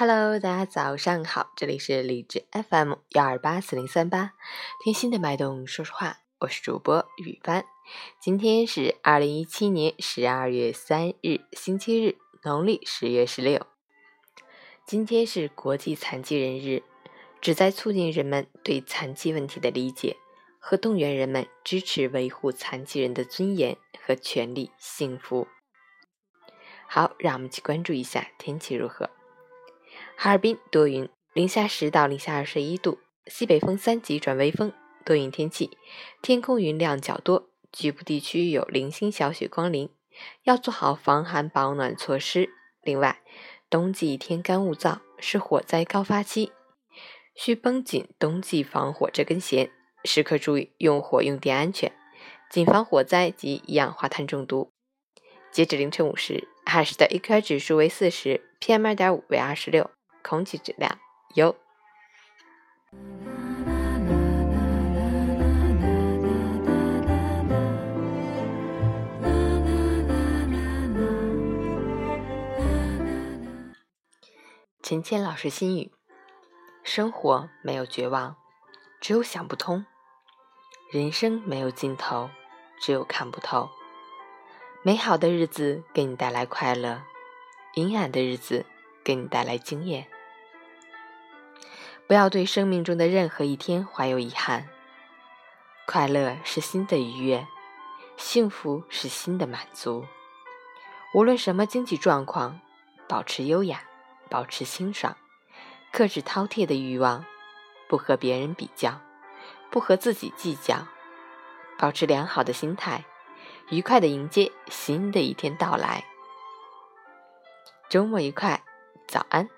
Hello，大家早上好，这里是荔枝 FM 幺二八四零三八，听心的脉动说说话，我是主播雨帆。今天是二零一七年十二月三日，星期日，农历十月十六。今天是国际残疾人日，旨在促进人们对残疾问题的理解和动员人们支持维护残疾人的尊严和权利幸福。好，让我们去关注一下天气如何。哈尔滨多云，零下十到零下二十一度，西北风三级转微风，多云天气，天空云量较多，局部地区有零星小雪光临，要做好防寒保暖措施。另外，冬季天干物燥，是火灾高发期，需绷紧冬季防火这根弦，时刻注意用火用电安全，谨防火灾及一氧化碳中毒。截止凌晨五时，哈市的 AQI 指数为四十，PM 二点五为二十六。空气质量优。陈谦老师心语：生活没有绝望，只有想不通；人生没有尽头，只有看不透。美好的日子给你带来快乐，阴暗的日子给你带来经验。不要对生命中的任何一天怀有遗憾。快乐是新的愉悦，幸福是新的满足。无论什么经济状况，保持优雅，保持清爽，克制饕餮的欲望，不和别人比较，不和自己计较，保持良好的心态，愉快的迎接新的一天到来。周末愉快，早安。